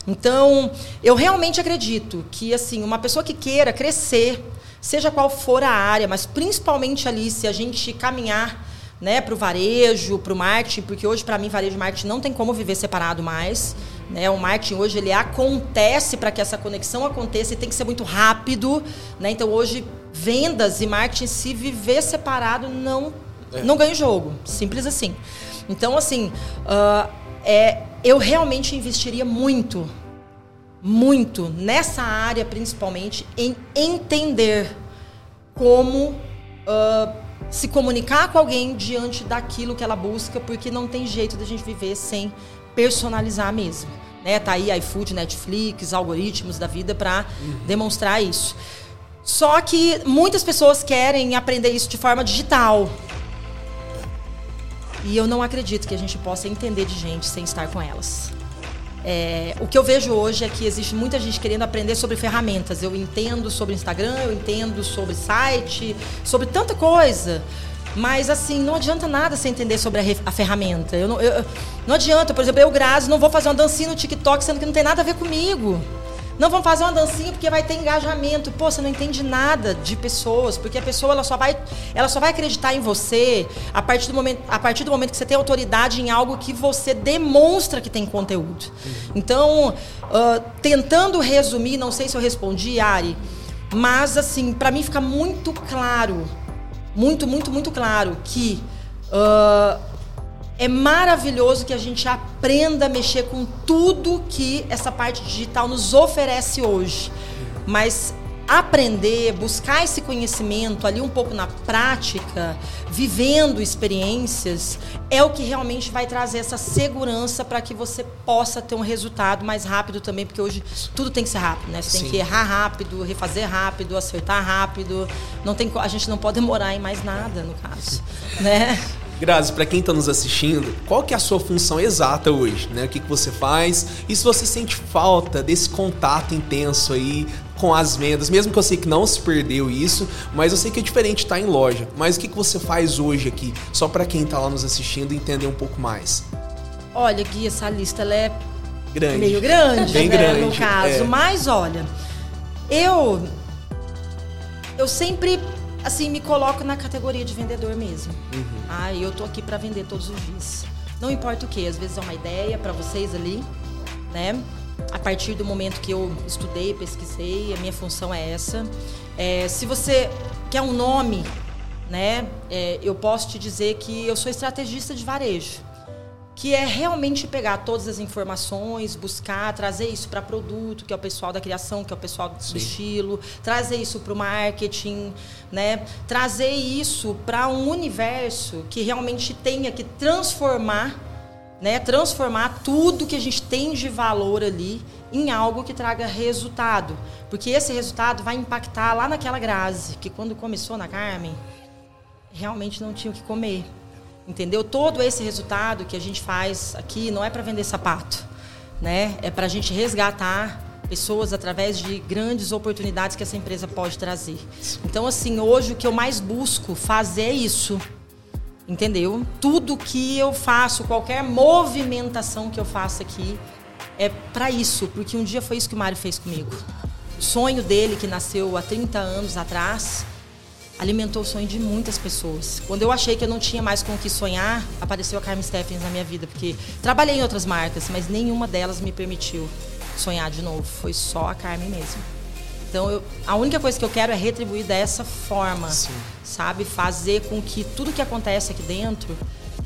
Então, eu realmente acredito que assim, uma pessoa que queira crescer, seja qual for a área, mas principalmente ali se a gente caminhar né, para o varejo, para o marketing, porque hoje para mim varejo e marketing não tem como viver separado mais. Né? O marketing hoje ele acontece para que essa conexão aconteça e tem que ser muito rápido. Né? Então hoje vendas e marketing se viver separado não não ganha o jogo, simples assim. Então assim, ah, é, eu realmente investiria muito, muito nessa área principalmente em entender como ah, se comunicar com alguém diante daquilo que ela busca, porque não tem jeito da gente viver sem personalizar mesmo. Né? Tá aí iFood, Netflix, algoritmos da vida para demonstrar isso. Só que muitas pessoas querem aprender isso de forma digital. E eu não acredito que a gente possa entender de gente sem estar com elas. É, o que eu vejo hoje é que existe muita gente querendo aprender sobre ferramentas. Eu entendo sobre Instagram, eu entendo sobre site, sobre tanta coisa. Mas assim, não adianta nada você entender sobre a, a ferramenta. Eu não, eu- não adianta, por exemplo, eu, Grazi, não vou fazer uma dancinha no TikTok, sendo que não tem nada a ver comigo. Não vamos fazer uma dancinha porque vai ter engajamento. Pô, você não entende nada de pessoas, porque a pessoa ela só vai, ela só vai acreditar em você a partir do momento, a partir do momento que você tem autoridade em algo que você demonstra que tem conteúdo. Então, ah, tentando resumir, não sei se eu respondi, Ari, mas assim, para mim fica muito claro, muito, muito, muito claro que ah, é maravilhoso que a gente aprenda a mexer com tudo que essa parte digital nos oferece hoje. Mas aprender, buscar esse conhecimento ali um pouco na prática, vivendo experiências, é o que realmente vai trazer essa segurança para que você possa ter um resultado mais rápido também, porque hoje tudo tem que ser rápido, né? Você tem Sim. que errar rápido, refazer rápido, acertar rápido. Não tem, a gente não pode demorar em mais nada, no caso, né? Grazi, para quem está nos assistindo, qual que é a sua função exata hoje? Né? O que, que você faz? E se você sente falta desse contato intenso aí com as vendas, mesmo que eu sei que não se perdeu isso, mas eu sei que é diferente estar em loja. Mas o que, que você faz hoje aqui? Só para quem está lá nos assistindo entender um pouco mais. Olha, Gui, essa lista ela é Grande. meio grande, Bem né, grande, no caso. é. Mas olha, eu eu sempre assim me coloco na categoria de vendedor mesmo. Uhum. Ah, eu tô aqui para vender todos os dias. Não importa o que, às vezes é uma ideia para vocês ali, né? a partir do momento que eu estudei, pesquisei, a minha função é essa. É, se você quer um nome, né, é, eu posso te dizer que eu sou estrategista de varejo que é realmente pegar todas as informações, buscar, trazer isso para produto, que é o pessoal da criação, que é o pessoal do Sim. estilo, trazer isso para o marketing, né? Trazer isso para um universo que realmente tenha que transformar, né? Transformar tudo que a gente tem de valor ali em algo que traga resultado, porque esse resultado vai impactar lá naquela Grazi, que quando começou na Carmen, realmente não tinha o que comer. Entendeu? Todo esse resultado que a gente faz aqui não é para vender sapato, né? É para a gente resgatar pessoas através de grandes oportunidades que essa empresa pode trazer. Então, assim, hoje o que eu mais busco fazer é isso. Entendeu? Tudo que eu faço, qualquer movimentação que eu faço aqui, é para isso, porque um dia foi isso que o Mário fez comigo. O sonho dele, que nasceu há 30 anos atrás, alimentou o sonho de muitas pessoas. Quando eu achei que eu não tinha mais com o que sonhar, apareceu a Carmen Stephens na minha vida, porque trabalhei em outras marcas, mas nenhuma delas me permitiu sonhar de novo. Foi só a Carmen mesmo. Então, eu, a única coisa que eu quero é retribuir dessa forma, Sim. sabe? Fazer com que tudo que acontece aqui dentro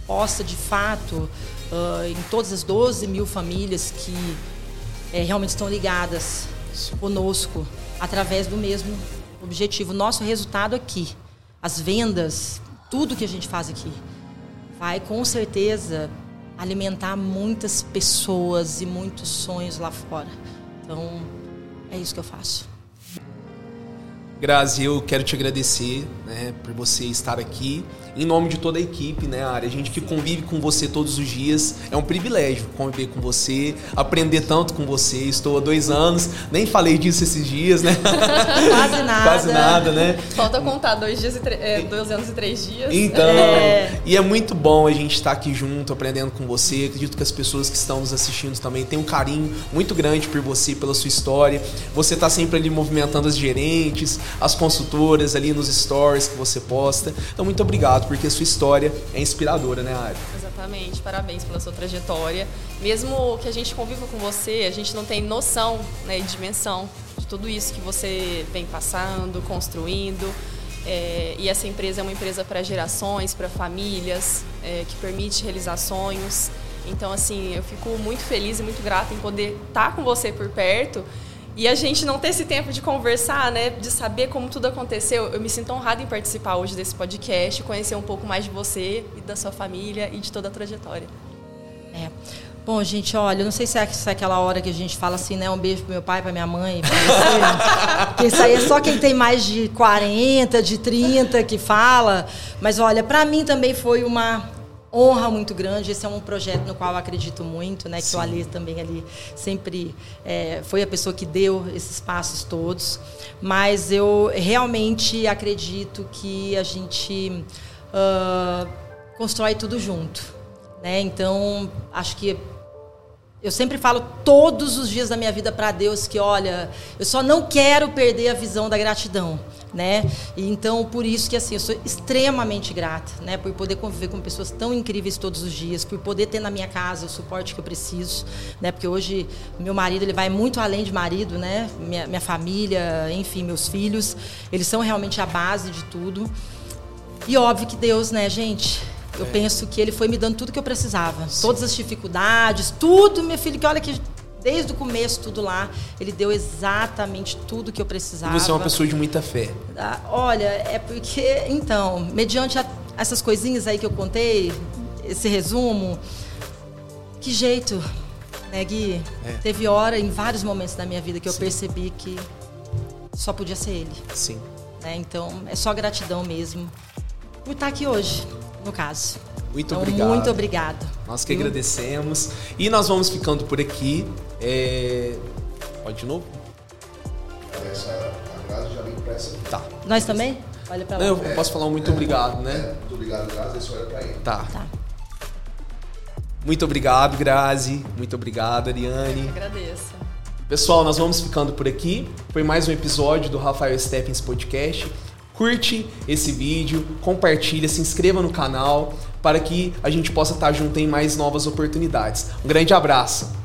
possa, de fato, uh, em todas as 12 mil famílias que é, realmente estão ligadas conosco, através do mesmo objetivo, nosso resultado aqui, as vendas, tudo que a gente faz aqui, vai com certeza alimentar muitas pessoas e muitos sonhos lá fora. Então, é isso que eu faço. Grazi, eu quero te agradecer né, por você estar aqui em nome de toda a equipe, né, Ari? A gente que convive com você todos os dias. É um privilégio conviver com você, aprender tanto com você. Estou há dois anos, nem falei disso esses dias, né? (laughs) Quase nada. Quase nada, né? Falta contar dois, dias e é, dois anos e três dias. Então, é. e é muito bom a gente estar aqui junto, aprendendo com você. Acredito que as pessoas que estão nos assistindo também têm um carinho muito grande por você, pela sua história. Você está sempre ali movimentando as gerentes, as consultoras ali nos stories que você posta. Então, muito obrigado porque sua história é inspiradora, né, Ari? Exatamente, parabéns pela sua trajetória. Mesmo que a gente conviva com você, a gente não tem noção né, e dimensão de tudo isso que você vem passando, construindo. É, e essa empresa é uma empresa para gerações, para famílias, é, que permite realizar sonhos. Então, assim, eu fico muito feliz e muito grata em poder estar tá com você por perto e a gente não ter esse tempo de conversar, né, de saber como tudo aconteceu. Eu me sinto honrada em participar hoje desse podcast, conhecer um pouco mais de você e da sua família e de toda a trajetória. É. Bom, gente, olha, eu não sei se é, se é aquela hora que a gente fala assim, né? Um beijo pro meu pai, pra minha mãe. (laughs) Porque isso aí é só quem tem mais de 40, de 30 que fala. Mas olha, para mim também foi uma honra muito grande. Esse é um projeto no qual eu acredito muito, né? Que Sim. o Alê também ali sempre é, foi a pessoa que deu esses passos todos. Mas eu realmente acredito que a gente uh, constrói tudo junto, né? Então acho que eu sempre falo todos os dias da minha vida para Deus que, olha, eu só não quero perder a visão da gratidão, né? E então por isso que assim, eu sou extremamente grata, né, por poder conviver com pessoas tão incríveis todos os dias, por poder ter na minha casa o suporte que eu preciso, né? Porque hoje meu marido ele vai muito além de marido, né? Minha, minha família, enfim, meus filhos, eles são realmente a base de tudo. E óbvio que Deus, né, gente, eu é. penso que ele foi me dando tudo que eu precisava. Sim. Todas as dificuldades, tudo, meu filho, que olha que desde o começo, tudo lá, ele deu exatamente tudo que eu precisava. E você é uma pessoa de muita fé. Ah, olha, é porque, então, mediante a, essas coisinhas aí que eu contei, esse resumo, que jeito, né, Gui? É. Teve hora em vários momentos da minha vida que eu Sim. percebi que só podia ser ele. Sim. Né? Então, é só gratidão mesmo por estar aqui hoje no caso. Muito então, obrigado. Muito obrigado. Nós que agradecemos. E nós vamos ficando por aqui. É... Pode de novo? Essa, a Grazi já vem impressa. Tá. Nós também? Olha pra lá. eu posso falar um muito é, obrigado, né? É, muito obrigado, Grazi. Esse olha pra ele. Tá. tá. Muito obrigado, Grazi. Muito obrigado, Ariane. Eu agradeço. Pessoal, nós vamos ficando por aqui. Foi mais um episódio do Rafael Steppens Podcast curte esse vídeo, compartilha, se inscreva no canal para que a gente possa estar junto em mais novas oportunidades. Um grande abraço!